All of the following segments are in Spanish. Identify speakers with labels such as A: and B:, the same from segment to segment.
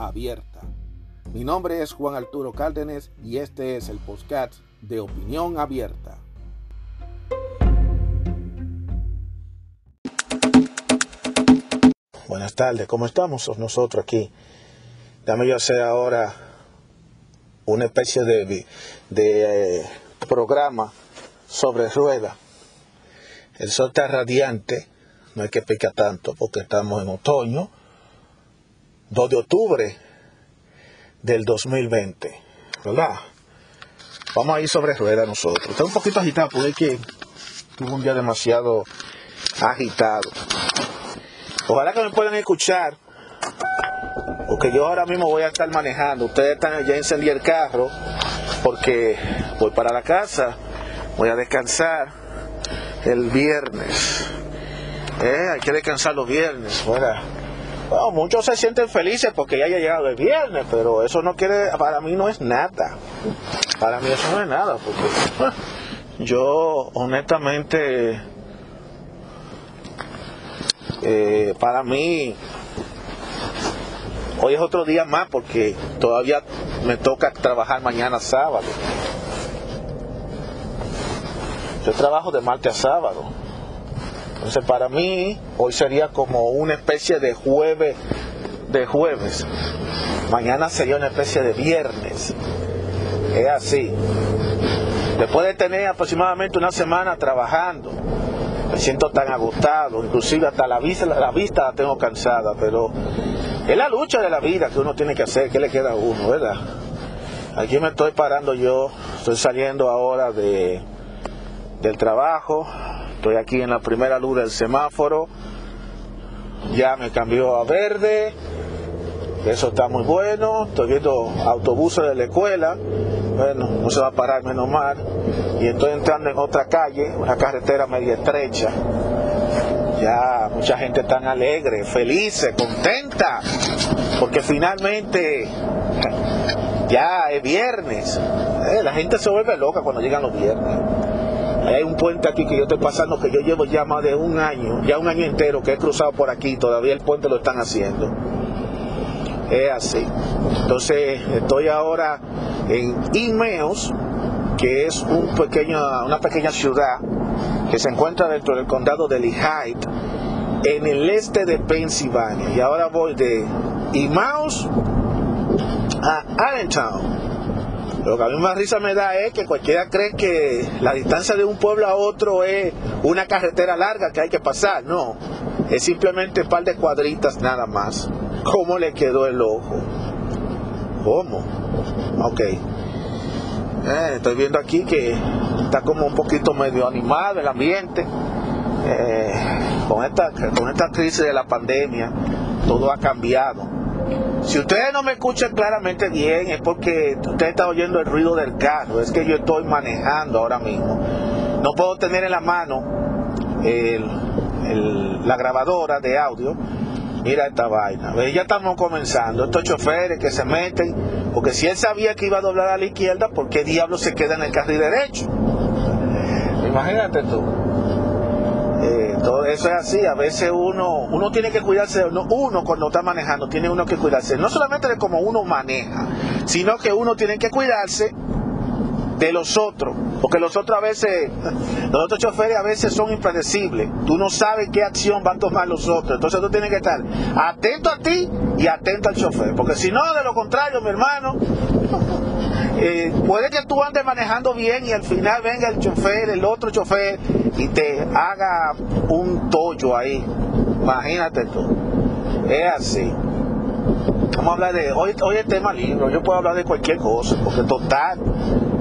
A: abierta. Mi nombre es Juan Arturo Cárdenas y este es el podcast de Opinión Abierta. Buenas tardes, ¿cómo estamos nosotros aquí? Dame yo hacer ahora una especie de, de eh, programa sobre rueda. El sol está radiante, no hay que picar tanto porque estamos en otoño, 2 de octubre del 2020, ¿verdad? Vamos a ir sobre rueda nosotros. Está un poquito agitado porque que tuve un día demasiado agitado. Ojalá que me puedan escuchar, porque yo ahora mismo voy a estar manejando. Ustedes están ya encendí el carro, porque voy para la casa, voy a descansar el viernes. Eh, hay que descansar los viernes, Muchos se sienten felices porque ya haya llegado el viernes, pero eso no quiere, para mí no es nada. Para mí eso no es nada, porque yo honestamente eh, para mí, hoy es otro día más porque todavía me toca trabajar mañana sábado. Yo trabajo de martes a sábado. Entonces para mí hoy sería como una especie de jueves de jueves. Mañana sería una especie de viernes. Es así. Después de tener aproximadamente una semana trabajando, me siento tan agotado, inclusive hasta la vista, la vista la tengo cansada, pero es la lucha de la vida que uno tiene que hacer, que le queda a uno, ¿verdad? Aquí me estoy parando yo, estoy saliendo ahora de, del trabajo, estoy aquí en la primera luz del semáforo, ya me cambió a verde, eso está muy bueno, estoy viendo autobuses de la escuela, bueno, no se va a parar menos mal. Y estoy entrando en otra calle, una carretera media estrecha. Ya mucha gente tan alegre, feliz, contenta, porque finalmente ya es viernes. Eh, la gente se vuelve loca cuando llegan los viernes. Hay un puente aquí que yo estoy pasando que yo llevo ya más de un año, ya un año entero que he cruzado por aquí, todavía el puente lo están haciendo. Es así. Entonces estoy ahora en Imeos, que es un pequeño, una pequeña ciudad que se encuentra dentro del condado de Lehigh, en el este de Pensilvania. Y ahora voy de Imeos a Allentown. Lo que a mí más risa me da es que cualquiera cree que la distancia de un pueblo a otro es una carretera larga que hay que pasar. No, es simplemente un par de cuadritas nada más. ¿Cómo le quedó el ojo? ¿Cómo? Ok. Eh, estoy viendo aquí que está como un poquito medio animado el ambiente. Eh, con, esta, con esta crisis de la pandemia, todo ha cambiado. Si ustedes no me escuchan claramente bien es porque usted está oyendo el ruido del carro. Es que yo estoy manejando ahora mismo. No puedo tener en la mano la grabadora de audio mira esta vaina. Ya estamos comenzando. Estos choferes que se meten, porque si él sabía que iba a doblar a la izquierda, ¿por qué diablo se queda en el carril derecho? Imagínate tú. Todo eso es así. A veces uno, uno tiene que cuidarse. Uno, uno cuando está manejando tiene uno que cuidarse. No solamente de cómo uno maneja, sino que uno tiene que cuidarse de los otros, porque los otros a veces, los otros choferes a veces son impredecibles, tú no sabes qué acción van a tomar los otros, entonces tú tienes que estar atento a ti y atento al chofer, porque si no, de lo contrario, mi hermano, eh, puede que tú andes manejando bien y al final venga el chofer, el otro chofer, y te haga un tollo ahí, imagínate tú, es así. Vamos a hablar de, hoy, hoy es tema libro, yo puedo hablar de cualquier cosa, porque total,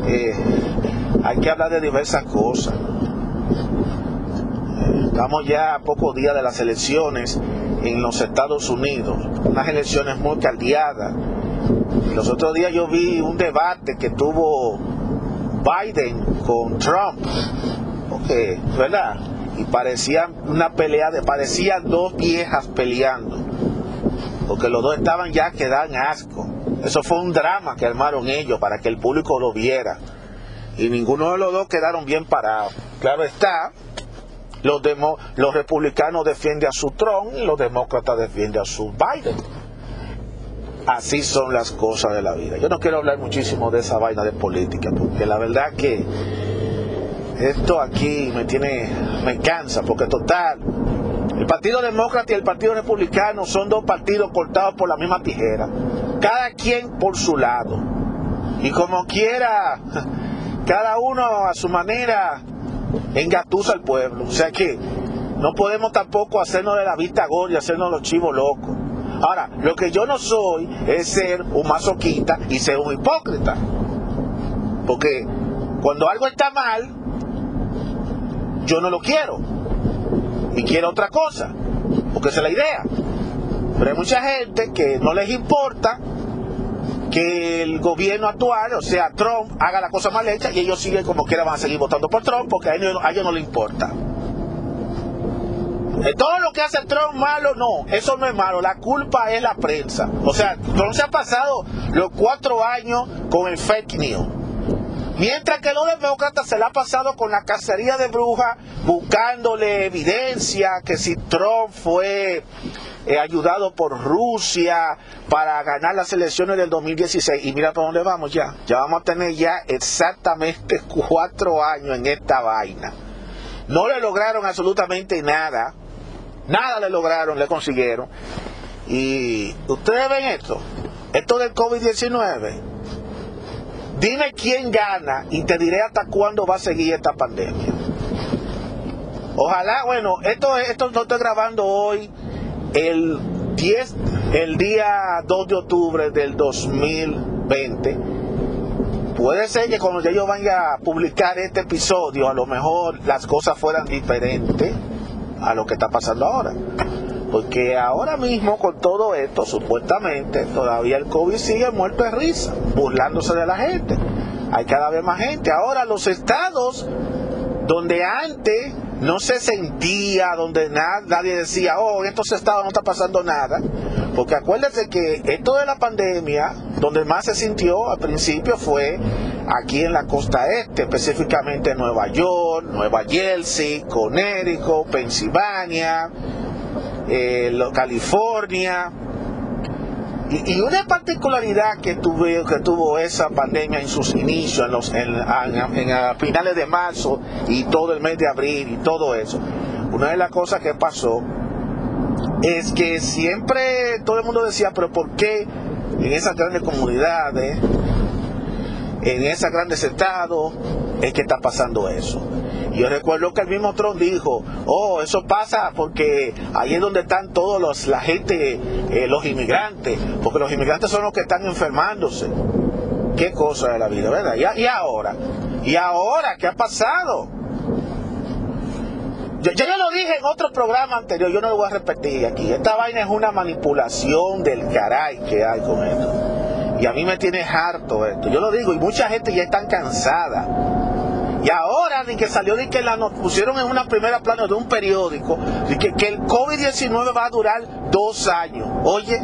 A: eh, hay que hablar de diversas cosas. Estamos ya a pocos días de las elecciones en los Estados Unidos, unas elecciones muy caldeadas, Los otros días yo vi un debate que tuvo Biden con Trump, ¿verdad? Y parecía una pelea, de, parecían dos viejas peleando, porque los dos estaban ya que dan asco. Eso fue un drama que armaron ellos para que el público lo viera. Y ninguno de los dos quedaron bien parados. Claro está, los, los republicanos defienden a su Trump y los demócratas defienden a su Biden. Así son las cosas de la vida. Yo no quiero hablar muchísimo de esa vaina de política, porque la verdad que esto aquí me tiene, me cansa, porque total, el Partido Demócrata y el Partido Republicano son dos partidos cortados por la misma tijera, cada quien por su lado. Y como quiera, cada uno a su manera engatusa al pueblo. O sea que no podemos tampoco hacernos de la vista gorda y hacernos los chivos locos. Ahora, lo que yo no soy es ser un masoquista y ser un hipócrita. Porque cuando algo está mal, yo no lo quiero. Y quiero otra cosa. Porque esa es la idea. Pero hay mucha gente que no les importa que el gobierno actual, o sea, Trump, haga la cosa mal hecha y ellos siguen como quiera, van a seguir votando por Trump porque a ellos, a ellos no les importa. Eh, todo lo que hace Trump malo, no, eso no es malo, la culpa es la prensa. O sea, Trump se ha pasado los cuatro años con el fake news. Mientras que los demócratas se la ha pasado con la cacería de brujas, buscándole evidencia que si Trump fue eh, ayudado por Rusia para ganar las elecciones del 2016. Y mira por dónde vamos ya. Ya vamos a tener ya exactamente cuatro años en esta vaina. No le lograron absolutamente nada. Nada le lograron, le consiguieron. Y ustedes ven esto, esto del COVID-19. Dime quién gana y te diré hasta cuándo va a seguir esta pandemia. Ojalá, bueno, esto, esto lo estoy grabando hoy, el 10, el día 2 de octubre del 2020. Puede ser que cuando yo vaya a publicar este episodio, a lo mejor las cosas fueran diferentes a lo que está pasando ahora. Porque ahora mismo con todo esto, supuestamente, todavía el COVID sigue muerto de risa, burlándose de la gente. Hay cada vez más gente. Ahora los estados donde antes no se sentía, donde nadie decía, oh, en estos estados no está pasando nada. Porque acuérdense que esto de la pandemia, donde más se sintió al principio fue aquí en la costa este, específicamente Nueva York, Nueva Jersey, Connecticut, Pensilvania, eh, California. Y, una particularidad que, tuve, que tuvo esa pandemia en sus inicios, en, los, finales de marzo y todo el mes de abril y todo eso, una de las cosas que pasó es que siempre todo el mundo decía, pero ¿por qué en esas grandes comunidades, en esos grandes estados, es que está pasando eso? Yo recuerdo que el mismo Trump dijo, oh, eso pasa porque ahí es donde están todos los, la gente, eh, los inmigrantes, porque los inmigrantes son los que están enfermándose. Qué cosa de la vida, ¿verdad? Y, ahora, y ahora, ¿qué ha pasado? Yo, ya lo dije en otro programa anterior, yo no lo voy a repetir aquí. Esta vaina es una manipulación del caray que hay con esto. Y a mí me tiene harto esto. Yo lo digo, y mucha gente ya está cansada y ahora ni que salió de que la nos pusieron en una primera plana de un periódico de que, que el COVID-19 va a durar dos años. Oye,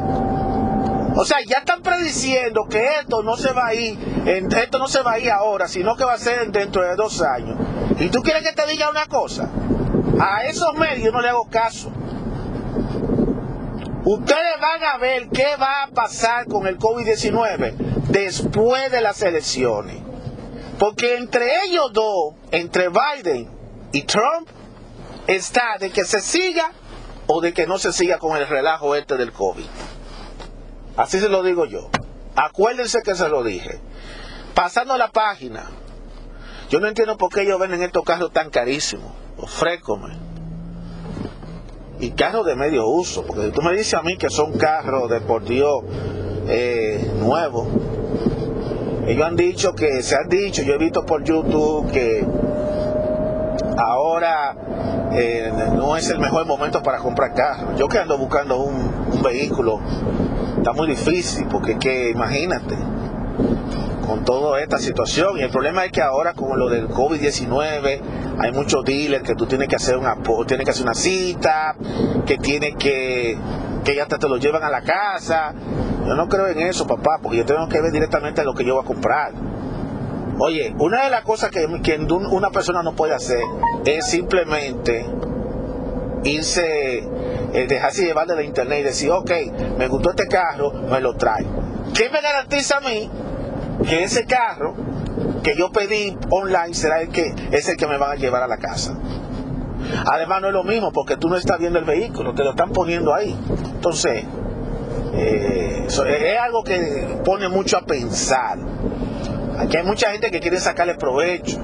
A: o sea, ya están prediciendo que esto no se va a ir, esto no se va a ir ahora, sino que va a ser dentro de dos años. ¿Y tú quieres que te diga una cosa? A esos medios no le hago caso. Ustedes van a ver qué va a pasar con el COVID-19 después de las elecciones. Porque entre ellos dos, entre Biden y Trump, está de que se siga o de que no se siga con el relajo este del COVID. Así se lo digo yo. Acuérdense que se lo dije. Pasando la página, yo no entiendo por qué ellos venden estos carros tan carísimos, ofrécome. Y carros de medio uso, porque tú me dices a mí que son carros de por Dios eh, nuevos, ellos han dicho que, se han dicho, yo he visto por YouTube que ahora eh, no es el mejor momento para comprar carro. Yo que ando buscando un, vehículo está muy difícil, porque que imagínate, con toda esta situación. Y el problema es que ahora con lo del COVID-19 hay muchos dealers que tú tienes que hacer una tienes que hacer una cita, que tienes que que ya te lo llevan a la casa. Yo no creo en eso, papá, porque yo tengo que ver directamente lo que yo voy a comprar. Oye, una de las cosas que, que una persona no puede hacer es simplemente irse, eh, dejarse llevar de la internet y decir, ok, me gustó este carro, me lo trae. ¿Qué me garantiza a mí que ese carro que yo pedí online será el que es el que me van a llevar a la casa. Además no es lo mismo porque tú no estás viendo el vehículo, te lo están poniendo ahí. Entonces, eh, es algo que pone mucho a pensar. Aquí hay mucha gente que quiere sacarle provecho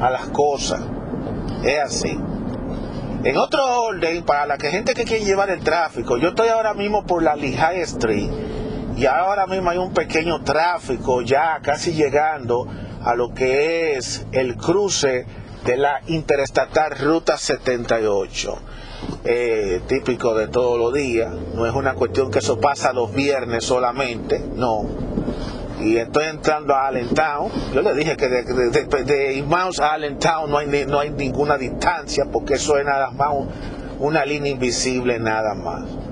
A: a las cosas. Es así. En otro orden, para la gente que quiere llevar el tráfico, yo estoy ahora mismo por la Lehigh Street y ahora mismo hay un pequeño tráfico ya casi llegando a lo que es el cruce de la interestatal Ruta 78. Eh, típico de todos los días, no es una cuestión que eso pasa los viernes solamente, no. Y estoy entrando a Allentown. Yo le dije que de, de, a Allentown no hay, no hay ninguna distancia porque eso es nada más una línea invisible, nada más.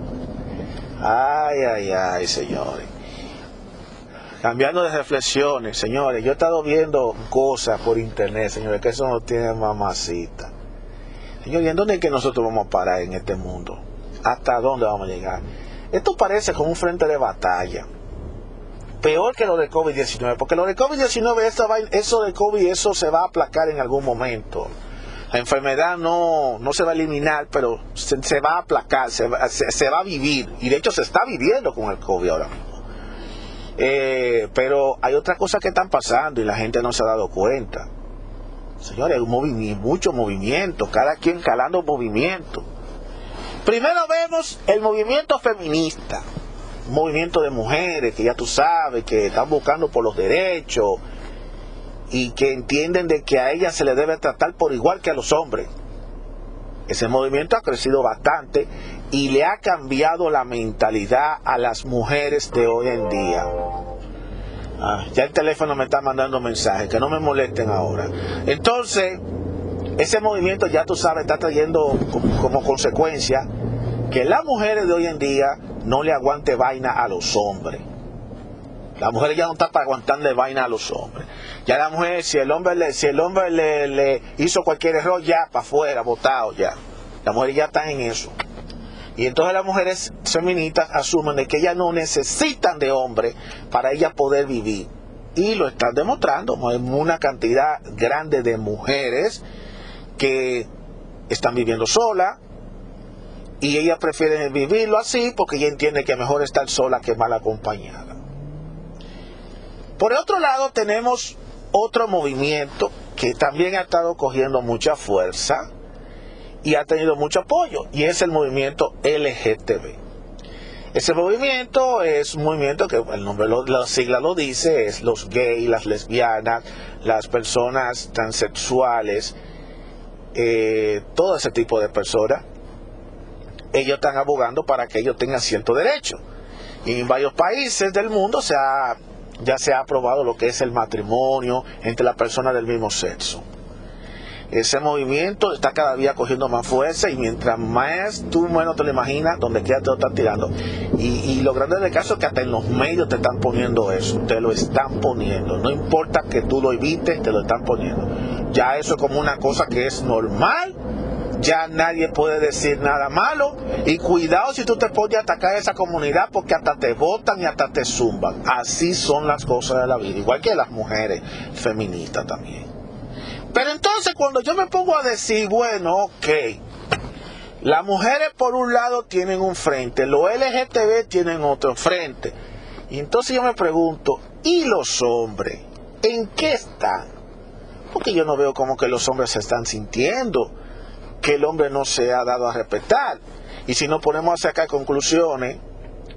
A: Ay, ay, ay, señores. Cambiando de reflexiones, señores, yo he estado viendo cosas por internet, señores, que eso no tiene mamacita. Señores, ¿y en dónde es que nosotros vamos a parar en este mundo? ¿Hasta dónde vamos a llegar? Esto parece como un frente de batalla. Peor que lo de COVID-19, porque lo de COVID-19, eso de COVID, eso se va a aplacar en algún momento. La enfermedad no, no se va a eliminar, pero se, va a aplacar, se va, se, va, a vivir. Y de hecho se está viviendo con el COVID ahora mismo. Eh, pero hay otras cosas que están pasando y la gente no se ha dado cuenta. Señores, hay movimiento, mucho movimiento, cada quien calando movimiento. Primero vemos el movimiento feminista, un movimiento de mujeres que ya tú sabes, que están buscando por los derechos, y que entienden de que a ella se le debe tratar por igual que a los hombres. Ese movimiento ha crecido bastante y le ha cambiado la mentalidad a las mujeres de hoy en día. Ah, ya el teléfono me está mandando mensajes, que no me molesten ahora. Entonces, ese movimiento ya tú sabes está trayendo como, como consecuencia que las mujeres de hoy en día no le aguante vaina a los hombres. La mujer ya no está para aguantarle vaina a los hombres. Ya la mujer, si el hombre le, si el hombre le, hizo cualquier error, ya para afuera, botado ya. La mujer ya está en eso. Y entonces las mujeres feministas asumen de que ellas no necesitan de hombre para ellas poder vivir. Y lo están demostrando. Una cantidad grande de mujeres que están viviendo solas. Y ellas prefieren vivirlo así porque ella entiende que mejor estar sola que mal acompañada. Por otro lado tenemos otro movimiento que también ha estado cogiendo mucha fuerza y ha tenido mucho apoyo, y es el movimiento LGTB. Ese movimiento es un movimiento que el nombre, la sigla lo dice, es los gays, las lesbianas, las personas transexuales, eh, todo ese tipo de personas. Ellos están abogando para que ellos tengan cierto derecho. Y en varios países del mundo se ha ya se ha aprobado lo que es el matrimonio entre las personas del mismo sexo. Ese movimiento está cada día cogiendo más fuerza y mientras más tú menos te lo imaginas, donde quiera te lo están tirando. Y, lo grande del caso es que hasta en los medios te están poniendo eso, te lo están poniendo. No importa que tú lo evites, te lo están poniendo. Ya eso es como una cosa que es normal ya nadie puede decir nada malo. Y cuidado si tú te pones a atacar a esa comunidad porque hasta te votan y hasta te zumban. Así son las cosas de la vida, igual que las mujeres feministas también. Pero entonces cuando yo me pongo a decir, bueno, ok, las mujeres por un lado tienen un frente, los LGTB tienen otro frente. Y entonces yo me pregunto, ¿y los hombres? ¿En qué están? Porque yo no veo como que los hombres se están sintiendo que el hombre no se ha dado a respetar. Y si nos ponemos a sacar conclusiones,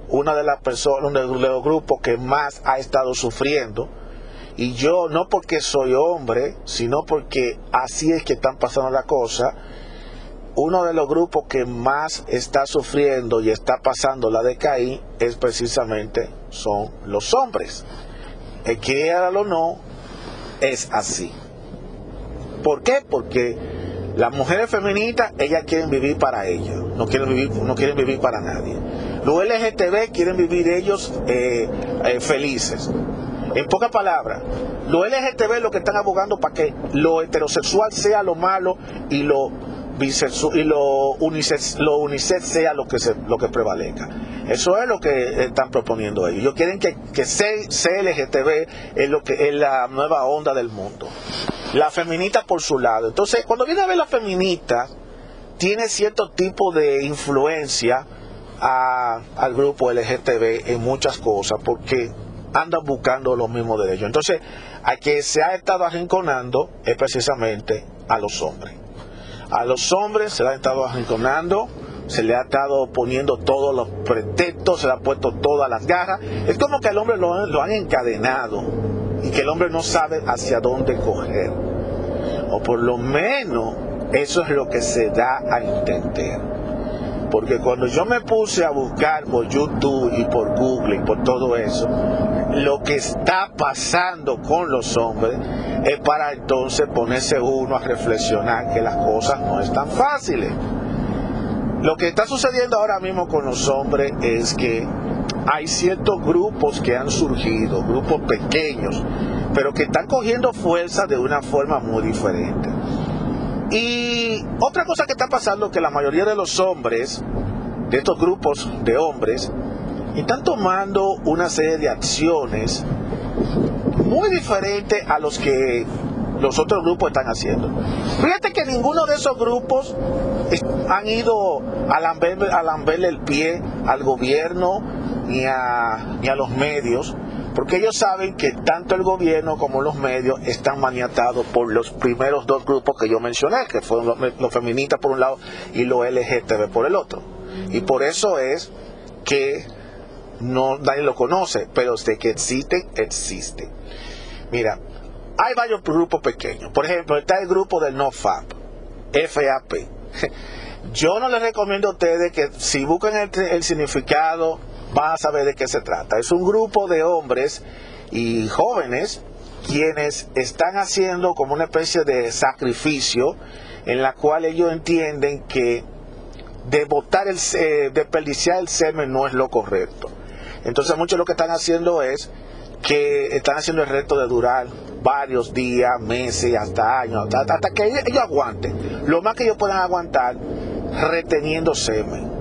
A: una de las personas, uno de los grupos que más ha estado sufriendo, y yo no porque soy hombre, sino porque así es que están pasando las cosas, uno de los grupos que más está sufriendo y está pasando la de Caín es precisamente son los hombres. El que o no, es así. ¿Por qué? Porque las mujeres feministas, ellas quieren vivir para ellas, no quieren vivir, no quieren vivir para nadie. Los LGTB quieren vivir ellos eh, eh, felices. En pocas palabras, los LGTB lo que están abogando para que lo heterosexual sea lo malo y lo y lo unisex, lo unisex sea lo que se, lo que prevalezca. Eso es lo que están proponiendo ellos. Ellos quieren que, que CLGTB es lo que es la nueva onda del mundo. La feminista por su lado. Entonces, cuando viene a ver la feminista, tiene cierto tipo de influencia al grupo LGTB en muchas cosas, porque andan buscando los mismos derechos. Entonces, a que se ha estado arrinconando es precisamente a los hombres. A los hombres se le ha estado arrinconando, se le ha estado poniendo todos los pretextos, se le ha puesto todas las garras. Es como que al hombre lo, lo han encadenado y que el hombre no sabe hacia dónde coger. O por lo menos eso es lo que se da a entender. Porque cuando yo me puse a buscar por YouTube y por Google y por todo eso, lo que está pasando con los hombres es para entonces ponerse uno a reflexionar que las cosas no están fáciles. Lo que está sucediendo ahora mismo con los hombres es que hay ciertos grupos que han surgido, grupos pequeños, pero que están cogiendo fuerza de una forma muy diferente. Y otra cosa que está pasando es que la mayoría de los hombres, de estos grupos de hombres, están tomando una serie de acciones muy diferentes a los que los otros grupos están haciendo. Fíjate que ninguno de esos grupos han ido a lamberle el pie al gobierno ni a, ni a los medios porque ellos saben que tanto el gobierno como los medios están maniatados por los primeros dos grupos que yo mencioné, que fueron los, feministas por un lado y los LGTB por el otro. Y por eso es que no nadie lo conoce, pero de que existen, existen. Mira, hay varios grupos pequeños. Por ejemplo, está el grupo del NoFap, FAP. Yo no les recomiendo a ustedes que si buscan el significado van a saber de qué se trata. Es un grupo de hombres y jóvenes quienes están haciendo como una especie de sacrificio en la cual ellos entienden que de botar el de desperdiciar el semen no es lo correcto. Entonces muchos lo que están haciendo es que están haciendo el reto de durar varios días, meses, hasta años, hasta, que ellos aguanten. Lo más que ellos puedan aguantar reteniendo semen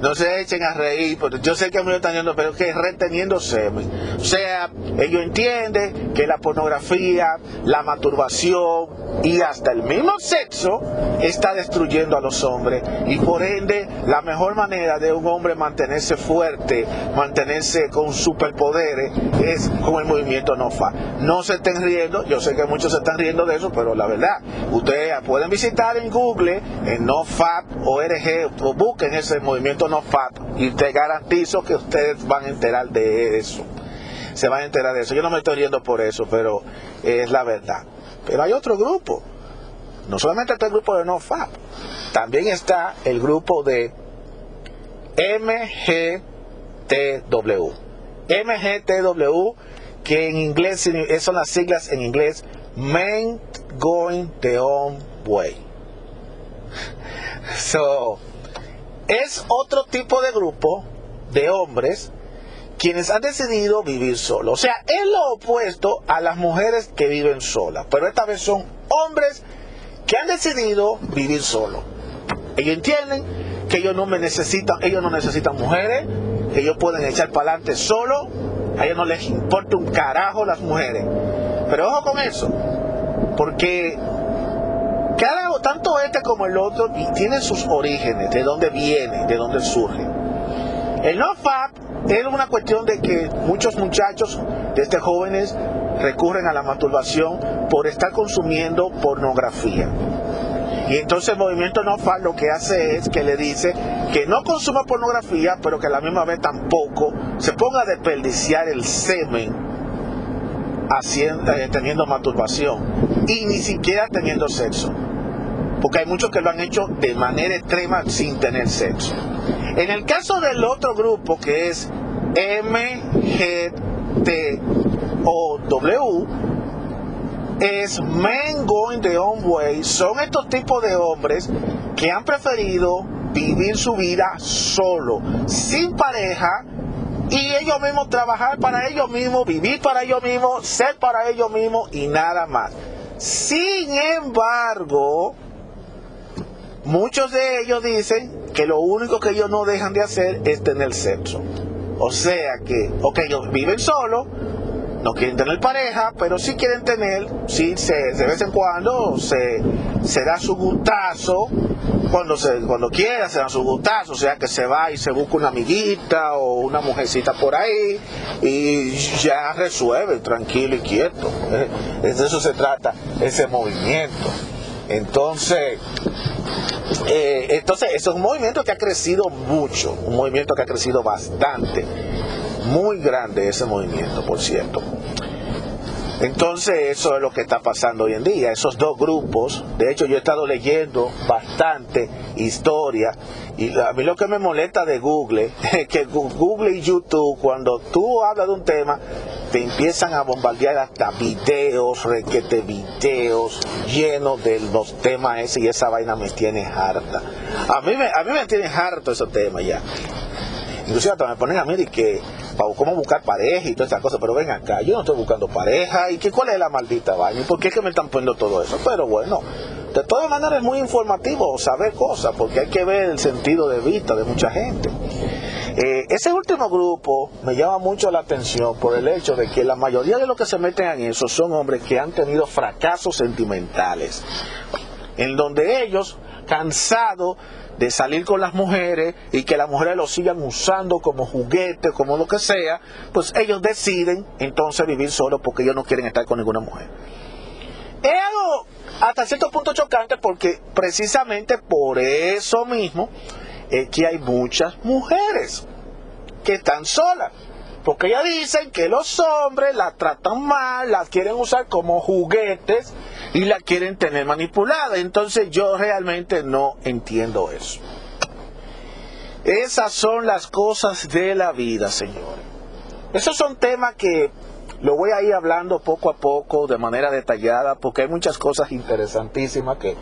A: no se echen a reír, porque yo sé que me están yendo, pero que reteniendo. O sea, ellos entienden que la pornografía, la masturbación y hasta el mismo sexo está destruyendo a los hombres. Y por ende, la mejor manera de un hombre mantenerse fuerte, mantenerse con superpoderes, es con el movimiento NoFap. No se estén riendo, yo sé que muchos se están riendo de eso, pero la verdad, ustedes pueden visitar en Google, en NoFap, ORG, o busquen ese movimiento no y te garantizo que ustedes van a enterar de eso. Se van a enterar de eso. Yo no me estoy riendo por eso, pero es la verdad. Pero hay otro grupo. No solamente está el grupo de no también está el grupo de MGTW. MGTW, que en inglés son las siglas en inglés Men Going the Own Way. So, es otro tipo de grupo de hombres quienes han decidido vivir solos. O sea, es lo opuesto a las mujeres que viven solas. Pero esta vez son hombres que han decidido vivir solos. Ellos entienden que ellos no me necesitan, ellos no necesitan mujeres, que ellos pueden echar para adelante solo, a ellos no les importa un carajo las mujeres. Pero ojo con eso, porque cada, tanto este como el otro tienen sus orígenes, de dónde viene, de dónde surge. El no-fap es una cuestión de que muchos muchachos, desde este jóvenes, recurren a la masturbación por estar consumiendo pornografía. Y entonces el movimiento no lo que hace es que le dice que no consuma pornografía, pero que a la misma vez tampoco se ponga a desperdiciar el semen haciendo, eh, teniendo masturbación y ni siquiera teniendo sexo. Porque hay muchos que lo han hecho de manera extrema sin tener sexo. En el caso del otro grupo que es MGTOW, es Men Going the Own Way, son estos tipos de hombres que han preferido vivir su vida solo, sin pareja, y ellos mismos trabajar para ellos mismos, vivir para ellos mismos, ser para ellos mismos y nada más. Sin embargo, muchos de ellos dicen que lo único que ellos no dejan de hacer es tener sexo. O sea que, ok, ellos viven solos, no quieren tener pareja, pero sí quieren tener, sí, se, de vez en cuando se, da su gustazo, cuando, se, cuando quiera se da su gustazo, o sea que se va y se busca una amiguita o una mujercita por ahí y ya resuelve, tranquilo y quieto. Eh, de eso se trata ese movimiento. Entonces, eh, entonces, es un movimiento que ha crecido mucho, un movimiento que ha crecido bastante muy grande ese movimiento, por cierto. Entonces eso es lo que está pasando hoy en día, esos dos grupos, de hecho yo he estado leyendo bastante historia y a mí lo que me molesta de Google es que Google y YouTube cuando tú hablas de un tema te empiezan a bombardear hasta videos, requete videos llenos de los temas ese y esa vaina me tiene harta. A mí me, a mí me tiene harto esos temas ya. Inclusive hasta me ponen a mí de que para cómo buscar pareja y todas esas cosas, pero ven acá, yo no estoy buscando pareja, y que cuál es la maldita vaina, por qué es que me están poniendo todo eso, pero bueno, de todas maneras es muy informativo saber cosas, porque hay que ver el sentido de vista de mucha gente. Eh, ese último grupo me llama mucho la atención por el hecho de que la mayoría de los que se meten en eso son hombres que han tenido fracasos sentimentales, en donde ellos, cansados de salir con las mujeres y que las mujeres lo sigan usando como juguete, como lo que sea, pues ellos deciden entonces vivir solos porque ellos no quieren estar con ninguna mujer. Es algo hasta cierto punto chocante porque precisamente por eso mismo es que hay muchas mujeres que están solas. Porque ellas dicen que los hombres la tratan mal, la quieren usar como juguetes y la quieren tener manipulada. Entonces yo realmente no entiendo eso. Esas son las cosas de la vida, señores. Esos son temas que lo voy a ir hablando poco a poco, de manera detallada, porque hay muchas cosas interesantísimas que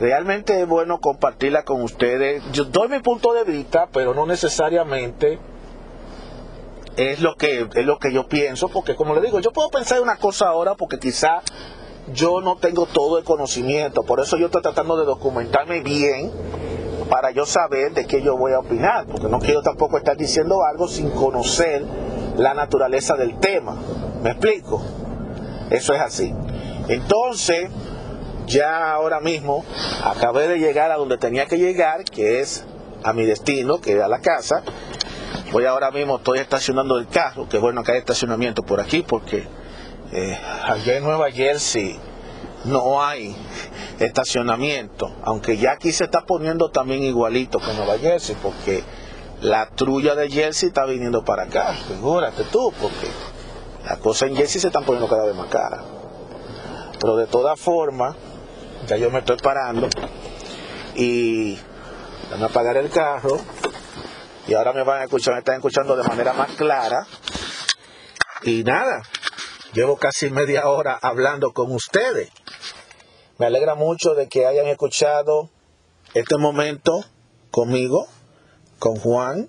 A: realmente es bueno compartirla con ustedes. Yo doy mi punto de vista, pero no necesariamente es lo que es lo que yo pienso, porque como le digo, yo puedo pensar una cosa ahora porque quizá yo no tengo todo el conocimiento, por eso yo estoy tratando de documentarme bien para yo saber de qué yo voy a opinar, porque no quiero tampoco estar diciendo algo sin conocer la naturaleza del tema. ¿Me explico? Eso es así. Entonces, ya ahora mismo acabé de llegar a donde tenía que llegar, que es a mi destino, que es a la casa. Voy ahora mismo, estoy estacionando el carro, que bueno que hay estacionamiento por aquí, porque eh, allá en Nueva Jersey no hay estacionamiento, aunque ya aquí se está poniendo también igualito que Nueva Jersey, porque la trulla de Jersey está viniendo para acá, figúrate tú, porque las cosas en Jersey se están poniendo cada vez más caras. Pero de todas formas, ya yo me estoy parando y van a apagar el carro y ahora me van a escuchar, me están escuchando de manera más clara. Y nada, llevo casi media hora hablando con ustedes. Me alegra mucho de que hayan escuchado este momento conmigo, con Juan,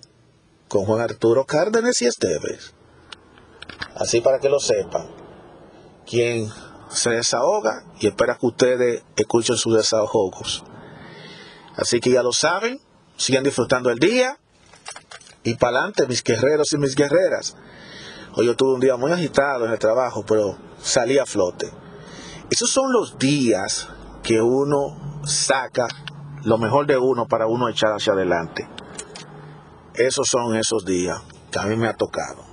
A: con Juan Arturo Cárdenas y Esteves. Así para que lo sepan. Quien se desahoga y espera que ustedes escuchen sus desahogos. Así que ya lo saben, sigan disfrutando el día y para adelante, mis guerreros y mis guerreras. Hoy yo tuve un día muy agitado en el trabajo, pero salí a flote. Esos son los días que uno saca lo mejor de uno para uno echar hacia adelante. Esos son esos días que a mí me ha tocado.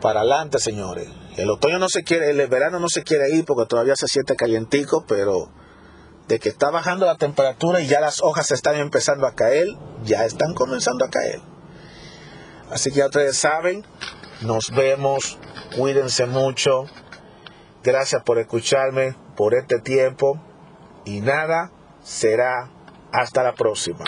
A: Para adelante, señores. El otoño no se quiere, el verano no se quiere ir porque todavía se siente calientico, pero de que está bajando la temperatura y ya las hojas están empezando a caer, ya están comenzando a caer. Así que ya ustedes saben, nos vemos, cuídense mucho. Gracias por escucharme por este tiempo. Y nada, será hasta la próxima.